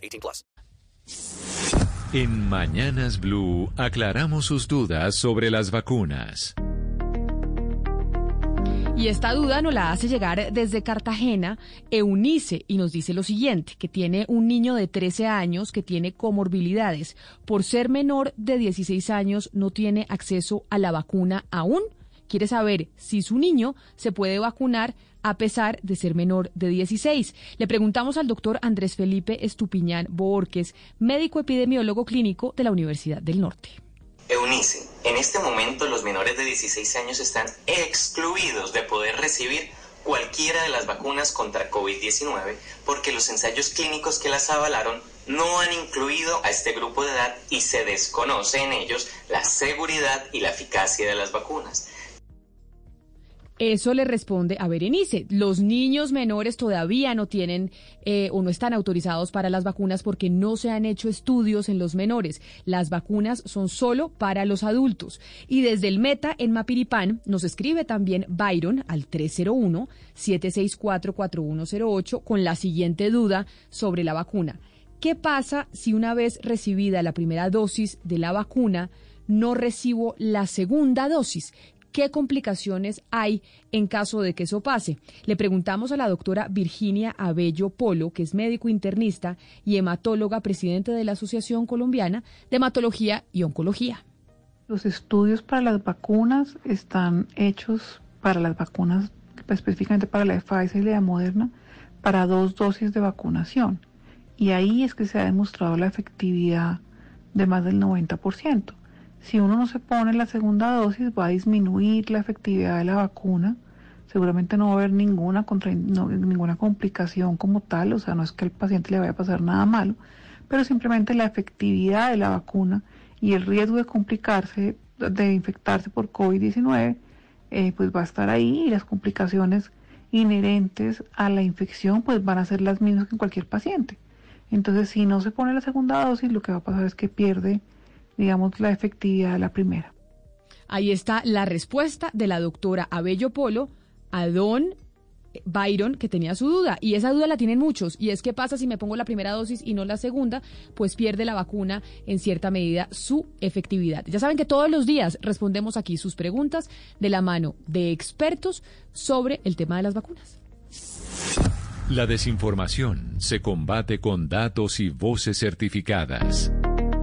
18 plus. En Mañanas Blue aclaramos sus dudas sobre las vacunas. Y esta duda nos la hace llegar desde Cartagena Eunice y nos dice lo siguiente, que tiene un niño de 13 años que tiene comorbilidades. Por ser menor de 16 años no tiene acceso a la vacuna aún. Quiere saber si su niño se puede vacunar a pesar de ser menor de 16. Le preguntamos al doctor Andrés Felipe Estupiñán Borges, médico epidemiólogo clínico de la Universidad del Norte. Eunice, en este momento los menores de 16 años están excluidos de poder recibir cualquiera de las vacunas contra COVID-19 porque los ensayos clínicos que las avalaron no han incluido a este grupo de edad y se desconoce en ellos la seguridad y la eficacia de las vacunas. Eso le responde a Berenice. Los niños menores todavía no tienen eh, o no están autorizados para las vacunas porque no se han hecho estudios en los menores. Las vacunas son solo para los adultos. Y desde el Meta en Mapiripán nos escribe también Byron al 301-764-4108 con la siguiente duda sobre la vacuna. ¿Qué pasa si una vez recibida la primera dosis de la vacuna no recibo la segunda dosis? ¿Qué complicaciones hay en caso de que eso pase? Le preguntamos a la doctora Virginia Abello Polo, que es médico internista y hematóloga, presidente de la Asociación Colombiana de Hematología y Oncología. Los estudios para las vacunas están hechos para las vacunas, específicamente para la de Pfizer y la de Moderna, para dos dosis de vacunación. Y ahí es que se ha demostrado la efectividad de más del 90% si uno no se pone la segunda dosis va a disminuir la efectividad de la vacuna. Seguramente no va a haber ninguna, contra, ninguna complicación como tal, o sea, no es que al paciente le vaya a pasar nada malo, pero simplemente la efectividad de la vacuna y el riesgo de complicarse, de infectarse por COVID-19, eh, pues va a estar ahí y las complicaciones inherentes a la infección pues van a ser las mismas que en cualquier paciente. Entonces, si no se pone la segunda dosis, lo que va a pasar es que pierde digamos, la efectividad de la primera. Ahí está la respuesta de la doctora Abello Polo a don Byron que tenía su duda y esa duda la tienen muchos y es qué pasa si me pongo la primera dosis y no la segunda, pues pierde la vacuna en cierta medida su efectividad. Ya saben que todos los días respondemos aquí sus preguntas de la mano de expertos sobre el tema de las vacunas. La desinformación se combate con datos y voces certificadas.